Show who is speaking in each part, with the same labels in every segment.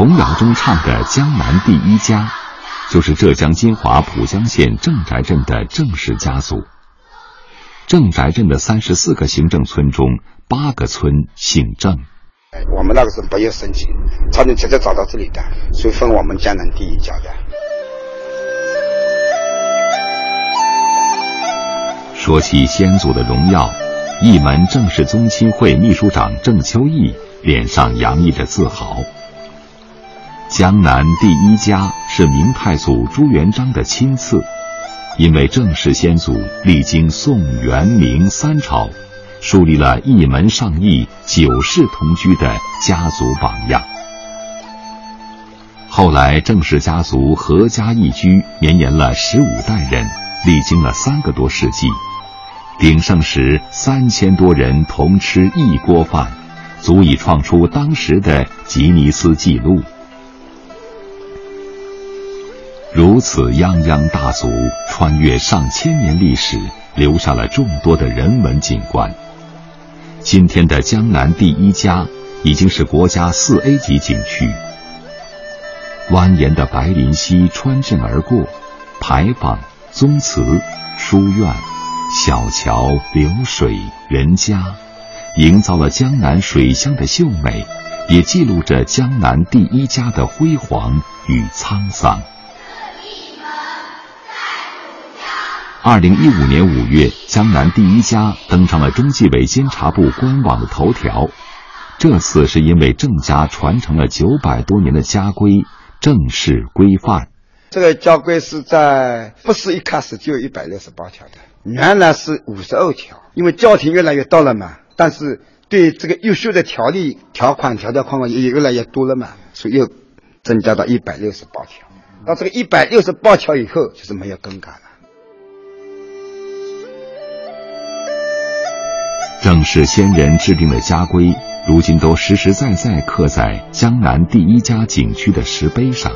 Speaker 1: 童谣中唱的“江南第一家”，就是浙江金华浦江县郑宅镇的郑氏家族。郑宅镇的三十四个行政村中，八个村姓郑。
Speaker 2: 我们那个是不要申请，他们直接找到这里的，所以分我们江南第一家的。
Speaker 1: 说起先祖的荣耀，一门郑氏宗亲会秘书长郑秋义脸上洋溢着自豪。江南第一家是明太祖朱元璋的亲赐，因为郑氏先祖历经宋、元、明三朝，树立了一门上亿、九世同居的家族榜样。后来，郑氏家族合家一居，绵延了十五代人，历经了三个多世纪。鼎盛时，三千多人同吃一锅饭，足以创出当时的吉尼斯纪录。如此泱泱大族，穿越上千年历史，留下了众多的人文景观。今天的江南第一家，已经是国家四 A 级景区。蜿蜒的白林溪穿镇而过，牌坊、宗祠、书院、小桥流水人家，营造了江南水乡的秀美，也记录着江南第一家的辉煌与沧桑。二零一五年五月，江南第一家登上了中纪委监察部官网的头条。这次是因为郑家传承了九百多年的家规正式规范。
Speaker 2: 这个家规是在不是一开始就有一百六十八条的，原来是五十二条。因为家庭越来越大了嘛，但是对这个优秀的条例条款条条框框也越来越多了嘛，所以又增加到一百六十八条。到这个一百六十八条以后，就是没有更改了。
Speaker 1: 正是先人制定的家规，如今都实实在在刻在江南第一家景区的石碑上。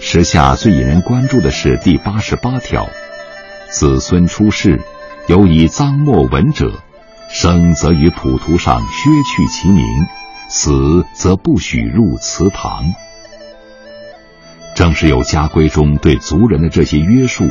Speaker 1: 时下最引人关注的是第八十八条：子孙出世，有以赃没文者，生则于谱图上削去其名，死则不许入祠堂。正是有家规中对族人的这些约束，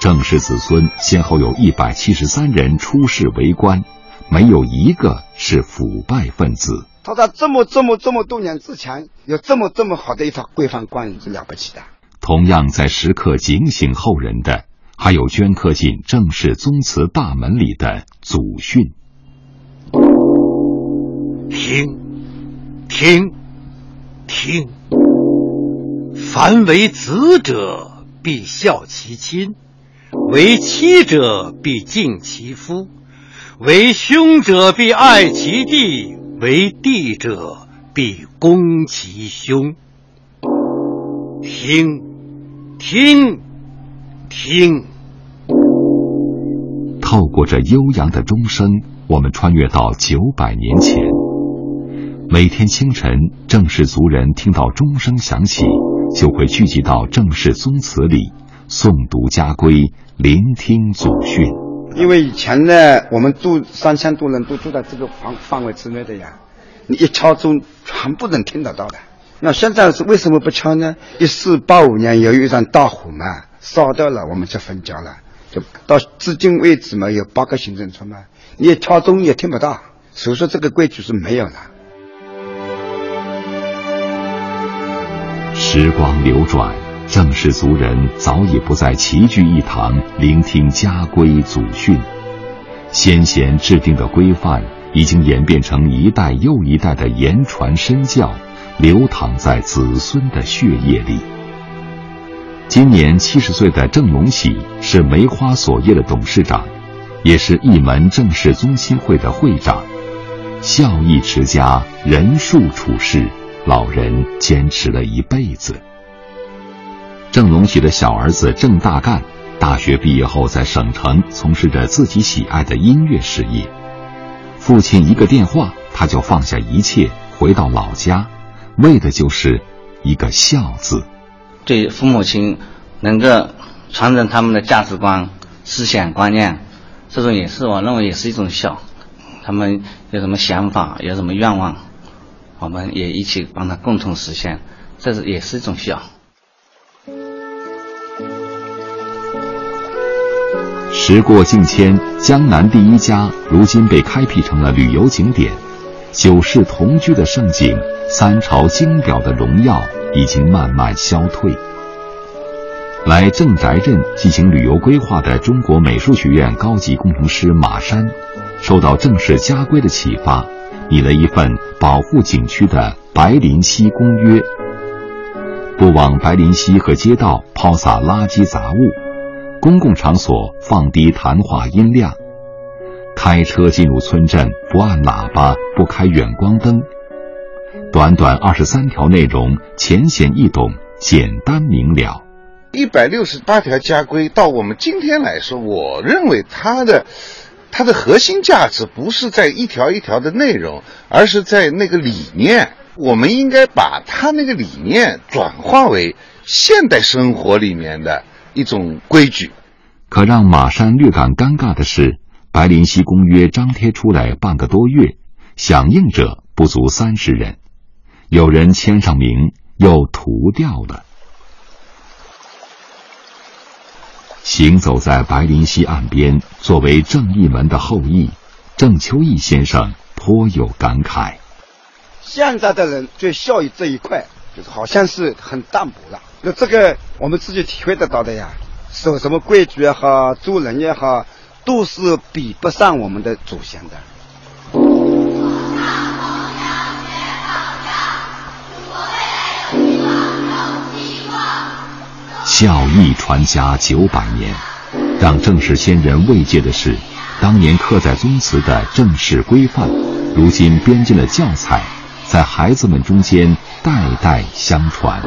Speaker 1: 郑氏子孙先后有一百七十三人出仕为官。没有一个是腐败分子。
Speaker 2: 他在这么这么这么多年之前，有这么这么好的一套规范观念是了不起的。
Speaker 1: 同样在时刻警醒后人的，还有镌刻进正式宗祠大门里的祖训：
Speaker 3: 听，听，听。凡为子者，必孝其亲；为妻者，必敬其夫。为兄者必爱其弟，为弟者必恭其兄。听，听，听。
Speaker 1: 透过这悠扬的钟声，我们穿越到九百年前。每天清晨，郑氏族人听到钟声响起，就会聚集到郑氏宗祠里，诵读家规，聆听祖训。
Speaker 2: 因为以前呢，我们住三千多人都住在这个范范围之内的呀，你一敲钟全部能听得到的。那现在是为什么不敲呢？一四八五年由于一场大火嘛，烧掉了，我们就分家了。就到至今为止嘛，有八个行政村嘛，你敲钟也听不到，所以说这个规矩是没有了。
Speaker 1: 时光流转。郑氏族人早已不再齐聚一堂聆听家规祖训，先贤制定的规范已经演变成一代又一代的言传身教，流淌在子孙的血液里。今年七十岁的郑龙喜是梅花锁业的董事长，也是一门郑氏宗亲会的会长，孝义持家，仁恕处世，老人坚持了一辈子。郑龙喜的小儿子郑大干，大学毕业后在省城从事着自己喜爱的音乐事业。父亲一个电话，他就放下一切，回到老家，为的就是一个孝字。
Speaker 4: 对父母亲能够传承他们的价值观、思想观念，这种也是我认为也是一种孝。他们有什么想法，有什么愿望，我们也一起帮他共同实现，这是也是一种孝。
Speaker 1: 时过境迁，江南第一家如今被开辟成了旅游景点，九世同居的盛景，三朝金表的荣耀已经慢慢消退。来郑宅镇进行旅游规划的中国美术学院高级工程师马山，受到郑氏家规的启发，拟了一份保护景区的白林溪公约。不往白林溪和街道抛洒垃圾杂物，公共场所放低谈话音量，开车进入村镇不按喇叭、不开远光灯。短短二十三条内容，浅显易懂，简单明了。
Speaker 5: 一百六十八条家规到我们今天来说，我认为它的它的核心价值不是在一条一条的内容，而是在那个理念。我们应该把它那个理念转化为现代生活里面的一种规矩。
Speaker 1: 可让马山略感尴尬的是，《白林溪公约》张贴出来半个多月，响应者不足三十人，有人签上名又涂掉了。行走在白林溪岸边，作为正义门的后裔，郑秋义先生颇有感慨。
Speaker 2: 现在的人对孝义这一块，就是好像是很淡薄了。那这个我们自己体会得到的呀，守什么规矩也好，做人也好，都是比不上我们的祖先的。
Speaker 1: 孝义传家九百年，让郑氏先人慰藉的是，当年刻在宗祠的正式规范，如今编进了教材，在孩子们中间代代相传。